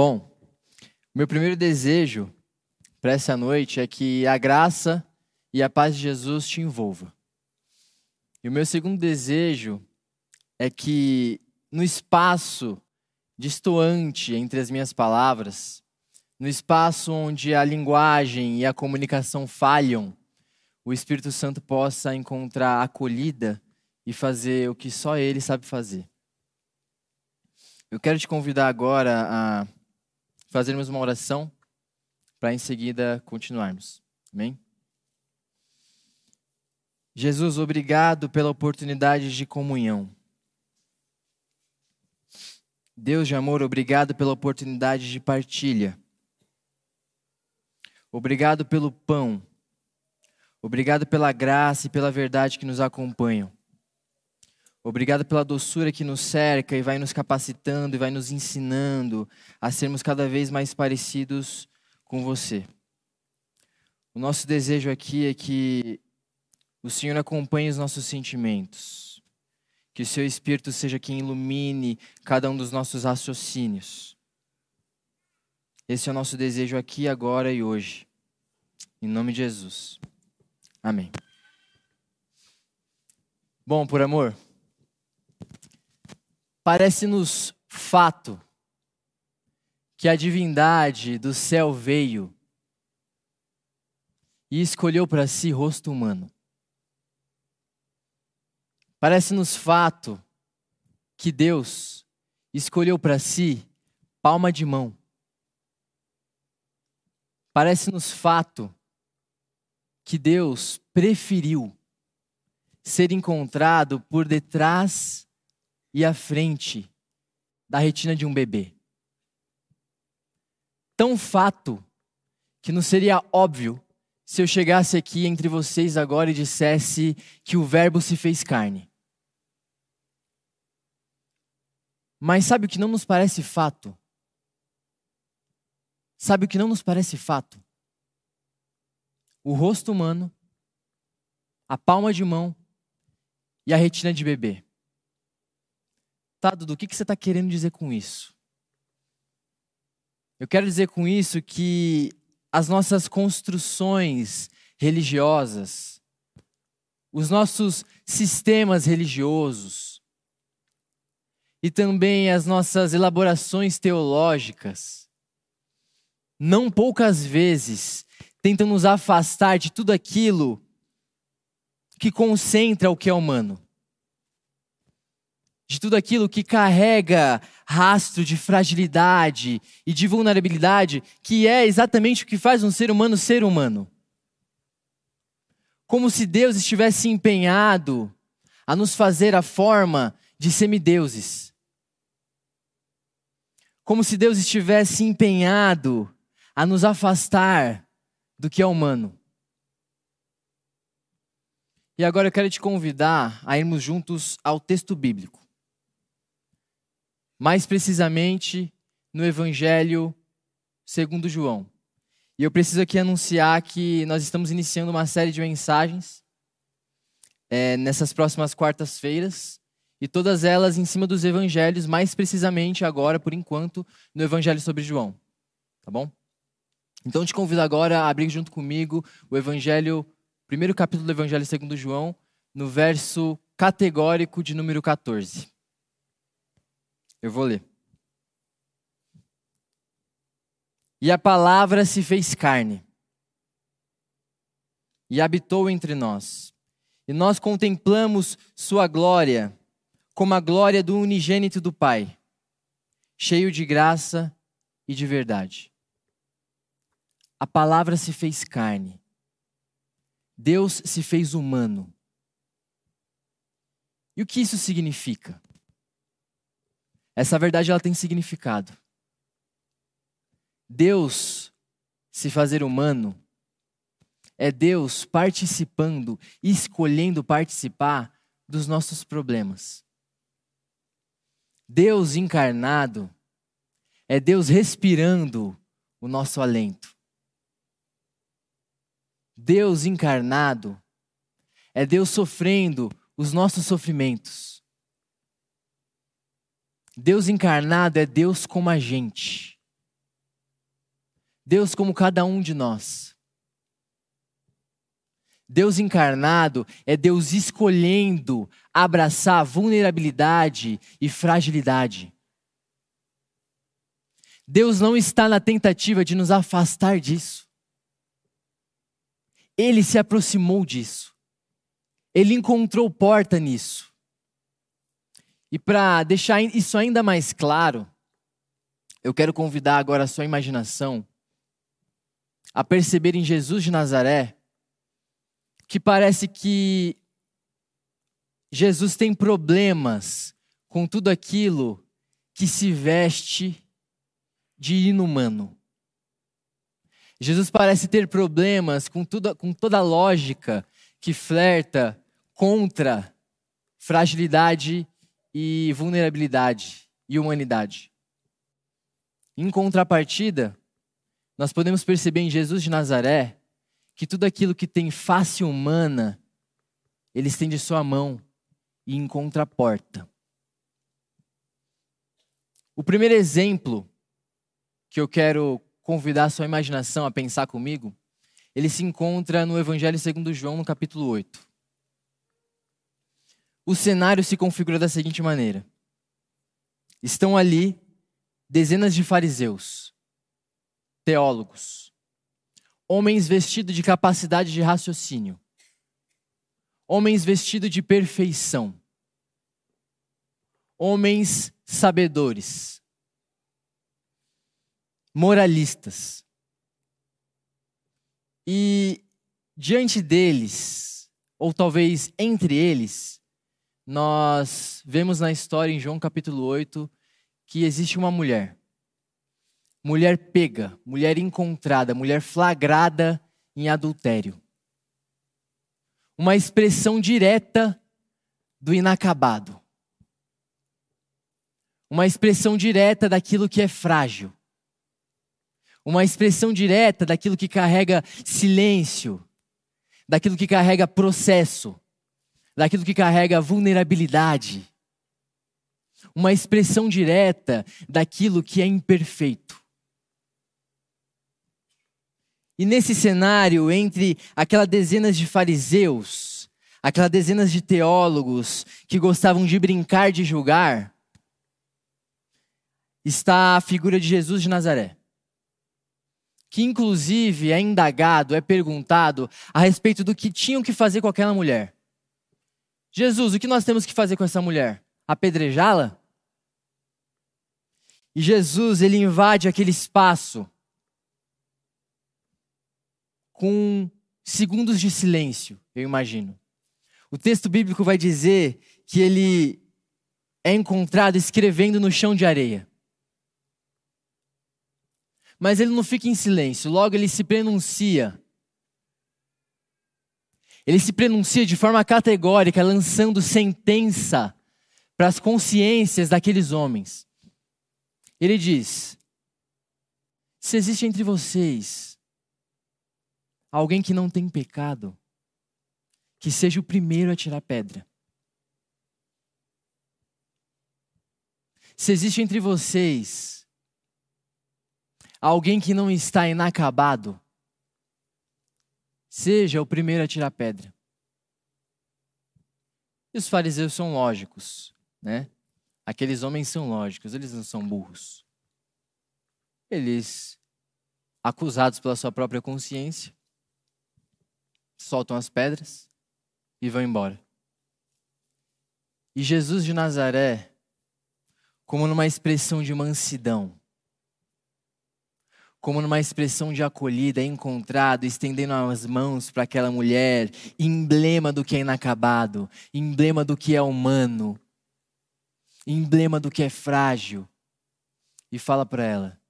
Bom, meu primeiro desejo para essa noite é que a graça e a paz de Jesus te envolva. E o meu segundo desejo é que no espaço distoante entre as minhas palavras, no espaço onde a linguagem e a comunicação falham, o Espírito Santo possa encontrar acolhida e fazer o que só Ele sabe fazer. Eu quero te convidar agora a fazermos uma oração para em seguida continuarmos. Amém? Jesus, obrigado pela oportunidade de comunhão. Deus de amor, obrigado pela oportunidade de partilha. Obrigado pelo pão. Obrigado pela graça e pela verdade que nos acompanham. Obrigado pela doçura que nos cerca e vai nos capacitando e vai nos ensinando a sermos cada vez mais parecidos com você. O nosso desejo aqui é que o Senhor acompanhe os nossos sentimentos, que o seu Espírito seja quem ilumine cada um dos nossos raciocínios. Esse é o nosso desejo aqui, agora e hoje. Em nome de Jesus. Amém. Bom, por amor, parece-nos fato que a divindade do céu veio e escolheu para si rosto humano. Parece-nos fato que Deus escolheu para si palma de mão. Parece-nos fato que Deus preferiu ser encontrado por detrás e à frente da retina de um bebê. Tão fato que não seria óbvio se eu chegasse aqui entre vocês agora e dissesse que o Verbo se fez carne. Mas sabe o que não nos parece fato? Sabe o que não nos parece fato? o rosto humano, a palma de mão e a retina de bebê. Tá, Dudu, o que você está querendo dizer com isso? Eu quero dizer com isso que as nossas construções religiosas, os nossos sistemas religiosos e também as nossas elaborações teológicas, não poucas vezes tentam nos afastar de tudo aquilo que concentra o que é humano. De tudo aquilo que carrega rastro de fragilidade e de vulnerabilidade, que é exatamente o que faz um ser humano ser humano. Como se Deus estivesse empenhado a nos fazer a forma de semideuses. Como se Deus estivesse empenhado a nos afastar do que é humano. E agora eu quero te convidar a irmos juntos ao texto bíblico. Mais precisamente no Evangelho segundo João. E eu preciso aqui anunciar que nós estamos iniciando uma série de mensagens é, nessas próximas quartas-feiras. E todas elas em cima dos evangelhos, mais precisamente agora, por enquanto, no Evangelho sobre João. Tá bom? Então te convido agora a abrir junto comigo o Evangelho, primeiro capítulo do Evangelho segundo João, no verso categórico de número 14. Eu vou ler. E a palavra se fez carne e habitou entre nós. E nós contemplamos sua glória, como a glória do unigênito do Pai, cheio de graça e de verdade a palavra se fez carne. Deus se fez humano. E o que isso significa? Essa verdade ela tem significado. Deus se fazer humano é Deus participando e escolhendo participar dos nossos problemas. Deus encarnado é Deus respirando o nosso alento. Deus encarnado é Deus sofrendo os nossos sofrimentos. Deus encarnado é Deus como a gente. Deus como cada um de nós. Deus encarnado é Deus escolhendo abraçar vulnerabilidade e fragilidade. Deus não está na tentativa de nos afastar disso. Ele se aproximou disso. Ele encontrou porta nisso. E para deixar isso ainda mais claro, eu quero convidar agora a sua imaginação a perceber em Jesus de Nazaré que parece que Jesus tem problemas com tudo aquilo que se veste de inumano. Jesus parece ter problemas com, tudo, com toda a lógica que flerta contra fragilidade e vulnerabilidade e humanidade. Em contrapartida, nós podemos perceber em Jesus de Nazaré que tudo aquilo que tem face humana, ele estende sua mão e encontra a porta. O primeiro exemplo que eu quero convidar a sua imaginação a pensar comigo, ele se encontra no Evangelho segundo João, no capítulo 8. O cenário se configura da seguinte maneira: estão ali dezenas de fariseus, teólogos, homens vestidos de capacidade de raciocínio, homens vestidos de perfeição, homens sabedores, moralistas. E diante deles, ou talvez entre eles, nós vemos na história em João capítulo 8 que existe uma mulher. Mulher pega, mulher encontrada, mulher flagrada em adultério. Uma expressão direta do inacabado. Uma expressão direta daquilo que é frágil uma expressão direta daquilo que carrega silêncio, daquilo que carrega processo, daquilo que carrega vulnerabilidade. Uma expressão direta daquilo que é imperfeito. E nesse cenário, entre aquelas dezenas de fariseus, aquelas dezenas de teólogos que gostavam de brincar de julgar, está a figura de Jesus de Nazaré que inclusive é indagado, é perguntado a respeito do que tinham que fazer com aquela mulher. Jesus, o que nós temos que fazer com essa mulher? Apedrejá-la? E Jesus, ele invade aquele espaço com segundos de silêncio, eu imagino. O texto bíblico vai dizer que ele é encontrado escrevendo no chão de areia. Mas ele não fica em silêncio, logo ele se pronuncia. Ele se pronuncia de forma categórica, lançando sentença para as consciências daqueles homens. Ele diz: Se existe entre vocês alguém que não tem pecado, que seja o primeiro a tirar pedra. Se existe entre vocês alguém que não está inacabado, seja o primeiro a tirar pedra. E os fariseus são lógicos, né? Aqueles homens são lógicos, eles não são burros. Eles, acusados pela sua própria consciência, soltam as pedras e vão embora. E Jesus de Nazaré, como numa expressão de mansidão, como numa expressão de acolhida, encontrado, estendendo as mãos para aquela mulher, emblema do que é inacabado, emblema do que é humano, emblema do que é frágil. E fala para ela: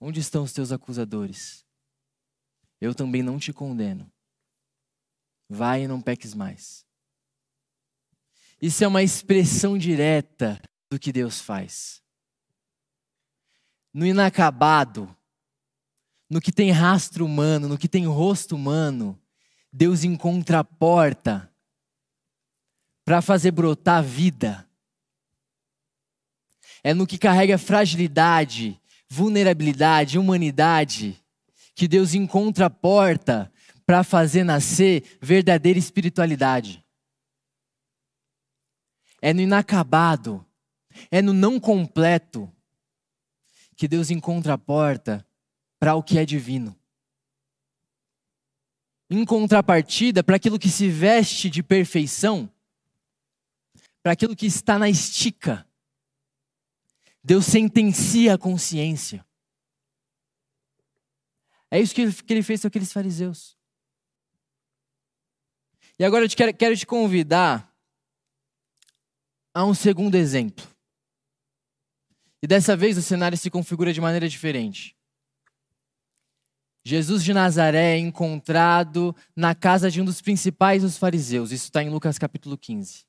Onde estão os teus acusadores? Eu também não te condeno. Vai e não peques mais. Isso é uma expressão direta do que Deus faz. No inacabado, no que tem rastro humano, no que tem rosto humano, Deus encontra a porta para fazer brotar vida. É no que carrega fragilidade, vulnerabilidade, humanidade, que Deus encontra a porta para fazer nascer verdadeira espiritualidade. É no inacabado, é no não completo que Deus encontra a porta para o que é divino. Em contrapartida, para aquilo que se veste de perfeição, para aquilo que está na estica, Deus sentencia a consciência. É isso que ele fez com aqueles fariseus. E agora eu te quero, quero te convidar a um segundo exemplo. E dessa vez o cenário se configura de maneira diferente. Jesus de Nazaré é encontrado na casa de um dos principais dos fariseus. Isso está em Lucas capítulo 15.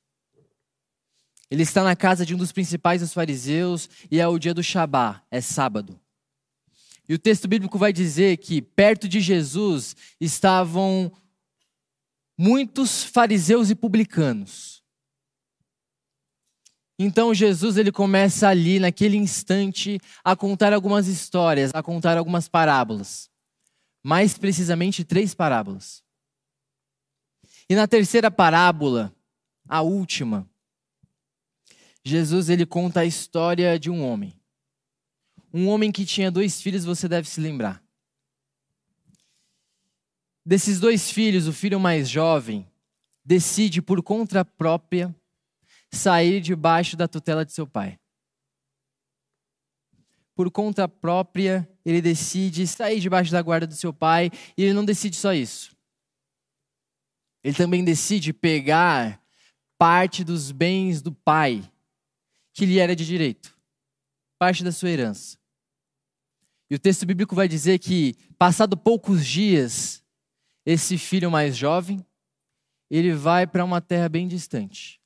Ele está na casa de um dos principais dos fariseus e é o dia do Shabá, é sábado. E o texto bíblico vai dizer que perto de Jesus estavam muitos fariseus e publicanos. Então Jesus ele começa ali naquele instante a contar algumas histórias, a contar algumas parábolas. Mais precisamente três parábolas. E na terceira parábola, a última, Jesus ele conta a história de um homem. Um homem que tinha dois filhos, você deve se lembrar. Desses dois filhos, o filho mais jovem decide por conta própria sair debaixo da tutela de seu pai. Por conta própria, ele decide sair debaixo da guarda do seu pai, e ele não decide só isso. Ele também decide pegar parte dos bens do pai, que lhe era de direito, parte da sua herança. E o texto bíblico vai dizer que, passado poucos dias, esse filho mais jovem, ele vai para uma terra bem distante.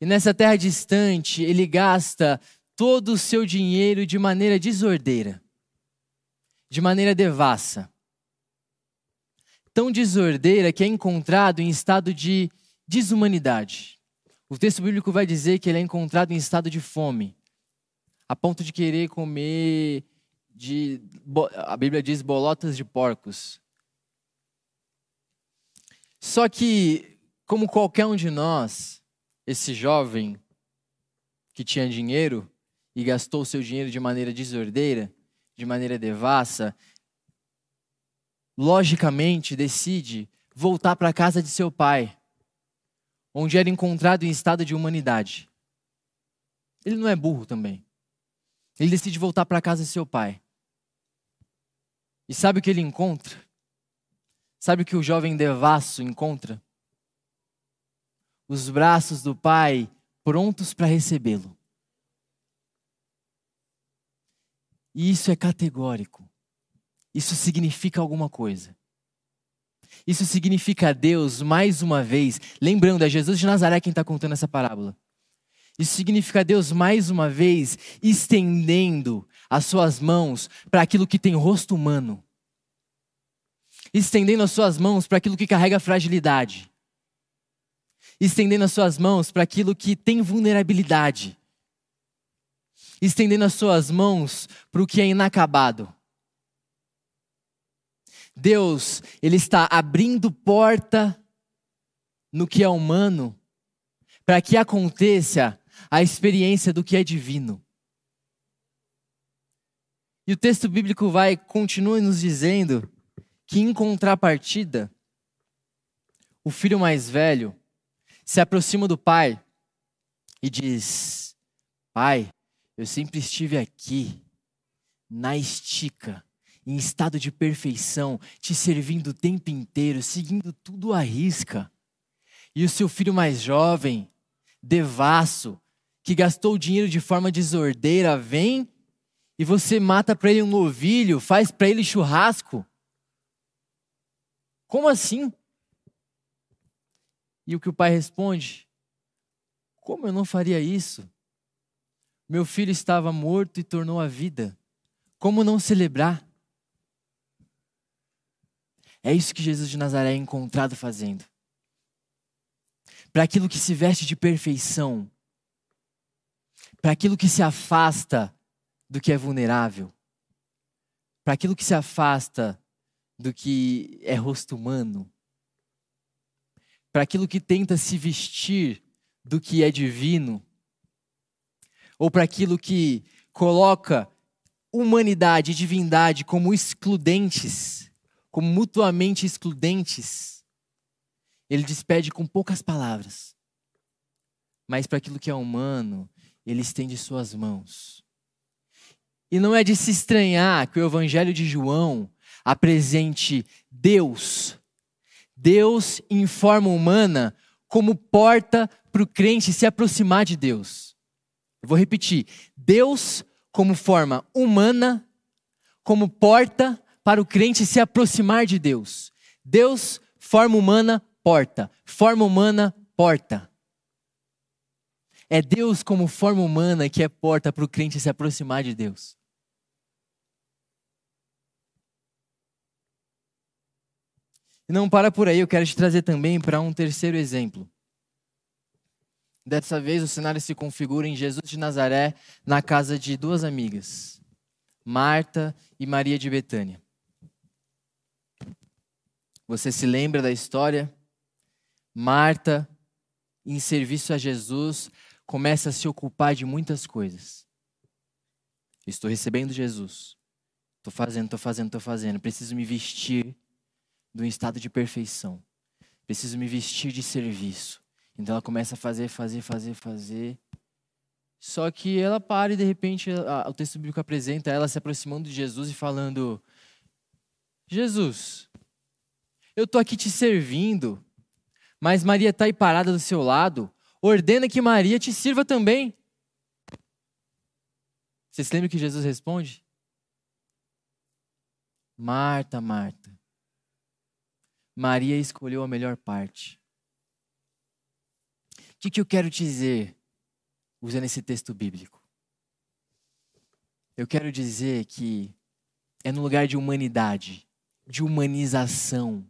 E nessa terra distante, ele gasta todo o seu dinheiro de maneira desordeira, de maneira devassa. Tão desordeira que é encontrado em estado de desumanidade. O texto bíblico vai dizer que ele é encontrado em estado de fome, a ponto de querer comer de a Bíblia diz bolotas de porcos. Só que, como qualquer um de nós, esse jovem que tinha dinheiro e gastou seu dinheiro de maneira desordeira, de maneira devassa, logicamente decide voltar para a casa de seu pai, onde era encontrado em estado de humanidade. Ele não é burro também. Ele decide voltar para a casa de seu pai. E sabe o que ele encontra? Sabe o que o jovem devasso encontra? Os braços do pai prontos para recebê-lo. E isso é categórico. Isso significa alguma coisa. Isso significa Deus, mais uma vez, lembrando, é Jesus de Nazaré quem está contando essa parábola. Isso significa Deus, mais uma vez, estendendo as suas mãos para aquilo que tem rosto humano estendendo as suas mãos para aquilo que carrega fragilidade, estendendo as suas mãos para aquilo que tem vulnerabilidade, estendendo as suas mãos para o que é inacabado. Deus, Ele está abrindo porta no que é humano para que aconteça a experiência do que é divino. E o texto bíblico vai continua nos dizendo que, em contrapartida, o filho mais velho se aproxima do pai e diz: Pai, eu sempre estive aqui, na estica, em estado de perfeição, te servindo o tempo inteiro, seguindo tudo à risca. E o seu filho mais jovem, devasso, que gastou o dinheiro de forma desordeira, vem e você mata para ele um novilho, faz para ele churrasco. Como assim? E o que o pai responde? Como eu não faria isso? Meu filho estava morto e tornou a vida. Como não celebrar? É isso que Jesus de Nazaré é encontrado fazendo. Para aquilo que se veste de perfeição, para aquilo que se afasta do que é vulnerável, para aquilo que se afasta do que é rosto humano, para aquilo que tenta se vestir do que é divino, ou para aquilo que coloca humanidade e divindade como excludentes, como mutuamente excludentes, ele despede com poucas palavras. Mas para aquilo que é humano, ele estende suas mãos. E não é de se estranhar que o Evangelho de João apresente Deus, Deus em forma humana, como porta para o crente se aproximar de Deus. Eu vou repetir: Deus como forma humana, como porta para o crente se aproximar de Deus. Deus, forma humana, porta. Forma humana, porta. É Deus como forma humana que é porta para o crente se aproximar de Deus. E não para por aí, eu quero te trazer também para um terceiro exemplo. Dessa vez o cenário se configura em Jesus de Nazaré, na casa de duas amigas, Marta e Maria de Betânia. Você se lembra da história? Marta, em serviço a Jesus, começa a se ocupar de muitas coisas. Estou recebendo Jesus. Estou fazendo, estou fazendo, estou fazendo. Preciso me vestir de um estado de perfeição. Preciso me vestir de serviço. Então ela começa a fazer, fazer, fazer, fazer. Só que ela para e de repente a, o texto bíblico apresenta ela se aproximando de Jesus e falando: Jesus, eu tô aqui te servindo, mas Maria está aí parada do seu lado. Ordena que Maria te sirva também. Você se lembra que Jesus responde? Marta, Marta, Maria escolheu a melhor parte que, que eu quero dizer usando esse texto bíblico? Eu quero dizer que é no lugar de humanidade, de humanização,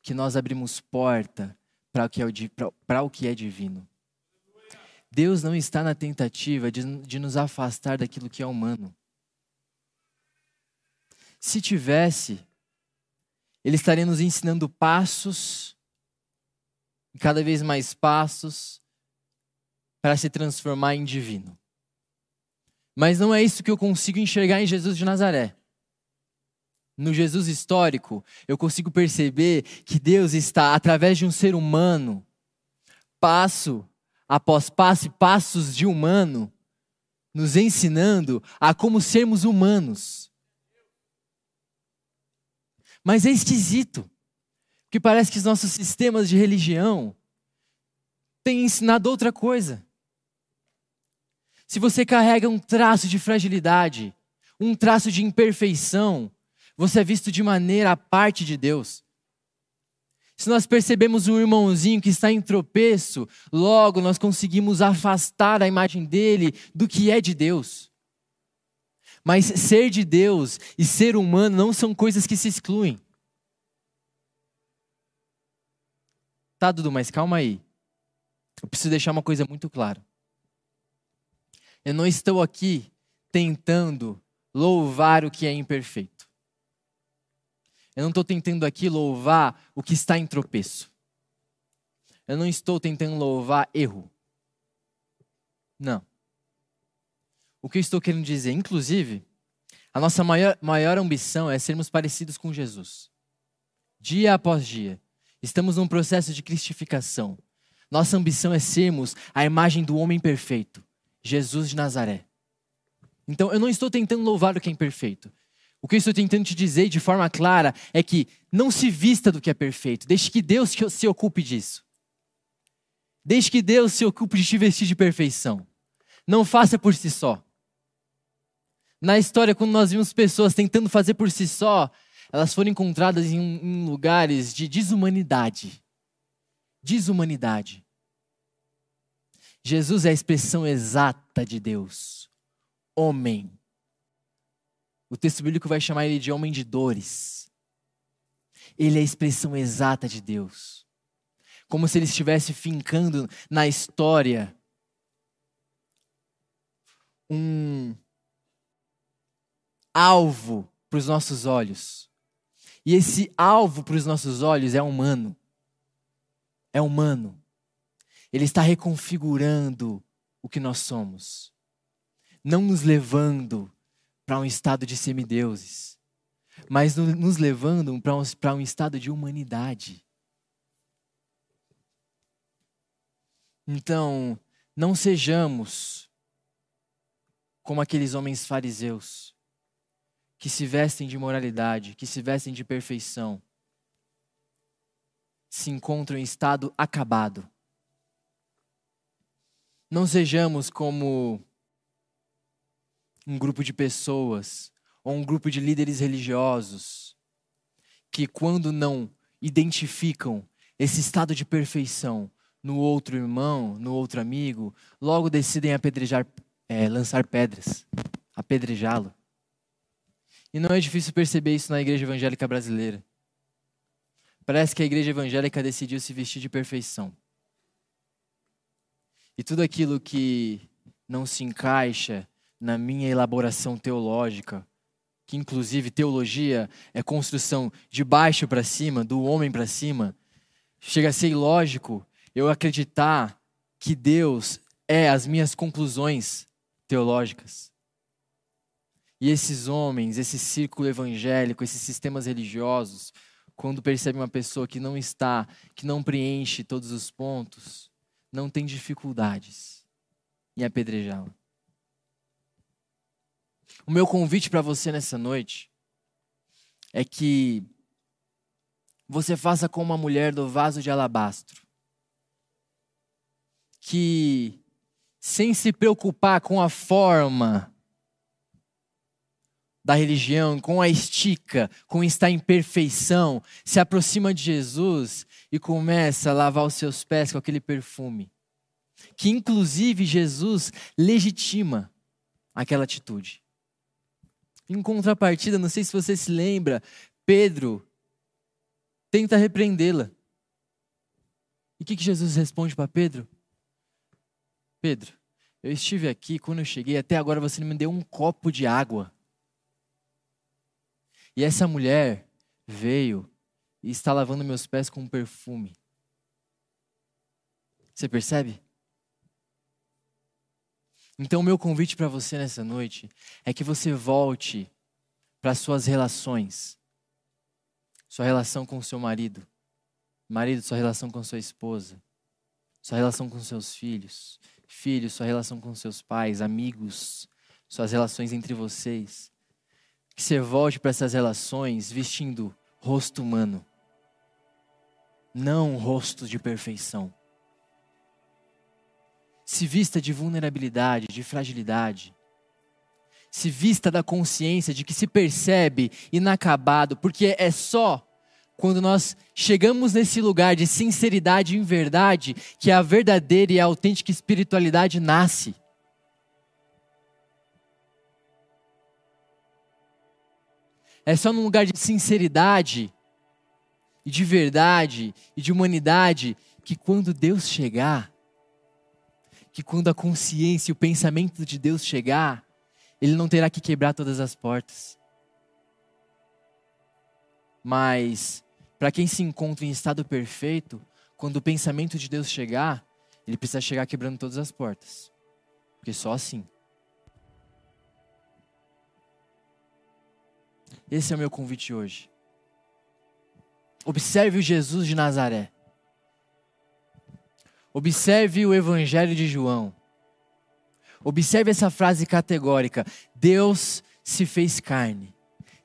que nós abrimos porta para o, que é o que é divino. Deus não está na tentativa de, de nos afastar daquilo que é humano. Se tivesse, Ele estaria nos ensinando passos, cada vez mais passos, para se transformar em divino. Mas não é isso que eu consigo enxergar em Jesus de Nazaré. No Jesus histórico, eu consigo perceber que Deus está, através de um ser humano, passo após passo e passos de humano, nos ensinando a como sermos humanos. Mas é esquisito, porque parece que os nossos sistemas de religião têm ensinado outra coisa se você carrega um traço de fragilidade, um traço de imperfeição, você é visto de maneira à parte de Deus. Se nós percebemos um irmãozinho que está em tropeço, logo nós conseguimos afastar a imagem dele do que é de Deus. Mas ser de Deus e ser humano não são coisas que se excluem. Tá, Dudu, mas calma aí. Eu preciso deixar uma coisa muito clara. Eu não estou aqui tentando louvar o que é imperfeito. Eu não estou tentando aqui louvar o que está em tropeço. Eu não estou tentando louvar erro. Não. O que eu estou querendo dizer, inclusive, a nossa maior, maior ambição é sermos parecidos com Jesus. Dia após dia. Estamos num processo de cristificação. Nossa ambição é sermos a imagem do homem perfeito. Jesus de Nazaré. Então, eu não estou tentando louvar o que é imperfeito. O que eu estou tentando te dizer de forma clara é que não se vista do que é perfeito. Deixe que Deus se ocupe disso. Deixe que Deus se ocupe de te vestir de perfeição. Não faça por si só. Na história, quando nós vimos pessoas tentando fazer por si só, elas foram encontradas em, em lugares de desumanidade. Desumanidade. Jesus é a expressão exata de Deus. Homem. O texto bíblico vai chamar ele de homem de dores. Ele é a expressão exata de Deus. Como se ele estivesse fincando na história um alvo para os nossos olhos. E esse alvo para os nossos olhos é humano. É humano. Ele está reconfigurando o que nós somos, não nos levando para um estado de semideuses, mas nos levando para um, um estado de humanidade. Então, não sejamos como aqueles homens fariseus que se vestem de moralidade, que se vestem de perfeição, se encontram em estado acabado. Não sejamos como um grupo de pessoas ou um grupo de líderes religiosos que, quando não identificam esse estado de perfeição no outro irmão, no outro amigo, logo decidem apedrejar, é, lançar pedras, apedrejá-lo. E não é difícil perceber isso na igreja evangélica brasileira. Parece que a igreja evangélica decidiu se vestir de perfeição. E tudo aquilo que não se encaixa na minha elaboração teológica, que inclusive teologia é construção de baixo para cima, do homem para cima, chega a ser ilógico eu acreditar que Deus é as minhas conclusões teológicas. E esses homens, esse círculo evangélico, esses sistemas religiosos, quando percebem uma pessoa que não está, que não preenche todos os pontos, não tem dificuldades em apedrejá-la. O meu convite para você nessa noite é que você faça como uma mulher do vaso de alabastro, que sem se preocupar com a forma da religião, com a estica, com estar em perfeição, se aproxima de Jesus e começa a lavar os seus pés com aquele perfume. Que inclusive Jesus legitima aquela atitude. Em contrapartida, não sei se você se lembra, Pedro tenta repreendê-la. E o que, que Jesus responde para Pedro? Pedro, eu estive aqui, quando eu cheguei, até agora você não me deu um copo de água. E essa mulher veio e está lavando meus pés com um perfume. Você percebe? Então, o meu convite para você nessa noite é que você volte para suas relações. Sua relação com seu marido. Marido, sua relação com sua esposa. Sua relação com seus filhos. Filhos, sua relação com seus pais, amigos, suas relações entre vocês. Que você volte para essas relações vestindo rosto humano. Não rosto de perfeição se vista de vulnerabilidade, de fragilidade. Se vista da consciência de que se percebe inacabado, porque é só quando nós chegamos nesse lugar de sinceridade e verdade que a verdadeira e autêntica espiritualidade nasce. É só num lugar de sinceridade e de verdade e de humanidade que quando Deus chegar, que quando a consciência e o pensamento de Deus chegar, ele não terá que quebrar todas as portas. Mas, para quem se encontra em estado perfeito, quando o pensamento de Deus chegar, ele precisa chegar quebrando todas as portas. Porque só assim. Esse é o meu convite hoje. Observe o Jesus de Nazaré. Observe o Evangelho de João. Observe essa frase categórica: Deus se fez carne.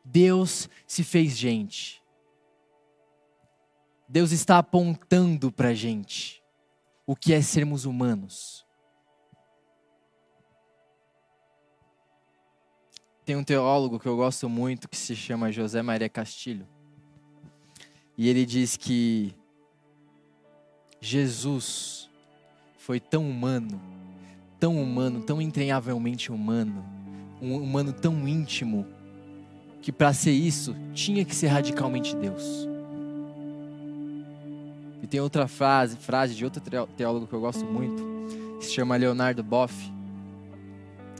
Deus se fez gente. Deus está apontando para a gente o que é sermos humanos. Tem um teólogo que eu gosto muito que se chama José Maria Castilho. E ele diz que Jesus foi tão humano, tão humano, tão entranhavelmente humano, um humano tão íntimo, que para ser isso tinha que ser radicalmente Deus. E tem outra frase, frase de outro teólogo que eu gosto muito, que se chama Leonardo Boff.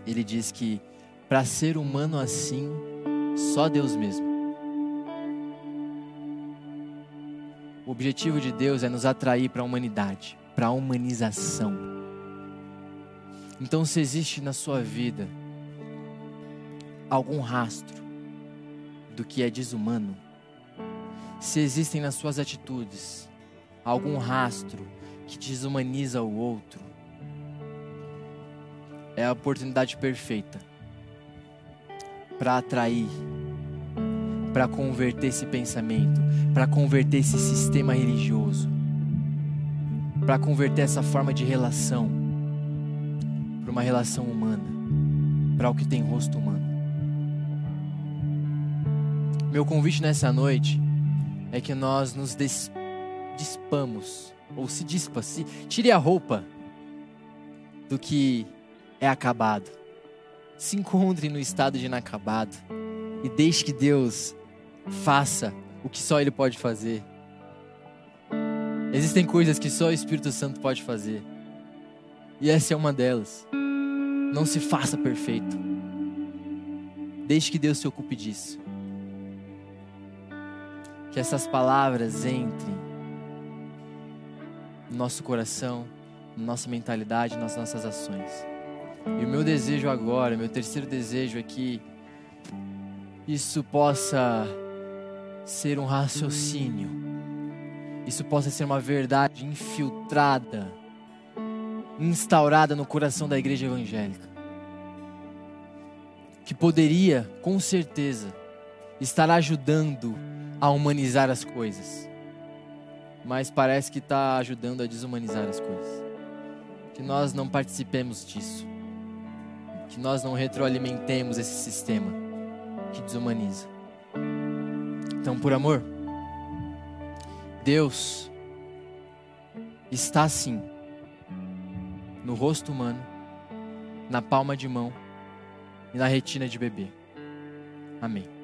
Ele diz que para ser humano assim, só Deus mesmo. O objetivo de Deus é nos atrair para a humanidade, para a humanização. Então, se existe na sua vida algum rastro do que é desumano, se existem nas suas atitudes algum rastro que desumaniza o outro, é a oportunidade perfeita para atrair, para converter esse pensamento, para converter esse sistema religioso, para converter essa forma de relação para uma relação humana, para o que tem rosto humano. Meu convite nessa noite é que nós nos des dispamos, ou se dispa, se tire a roupa do que é acabado. Se encontre no estado de inacabado e deixe que Deus faça o que só Ele pode fazer. Existem coisas que só o Espírito Santo pode fazer. E essa é uma delas. Não se faça perfeito. Deixe que Deus se ocupe disso. Que essas palavras entrem no nosso coração, na nossa mentalidade, nas nossas ações. E o meu desejo agora, meu terceiro desejo é que isso possa ser um raciocínio, isso possa ser uma verdade infiltrada, instaurada no coração da igreja evangélica, que poderia, com certeza, estar ajudando a humanizar as coisas, mas parece que está ajudando a desumanizar as coisas. Que nós não participemos disso que nós não retroalimentemos esse sistema que desumaniza. Então, por amor, Deus está sim no rosto humano, na palma de mão e na retina de bebê. Amém.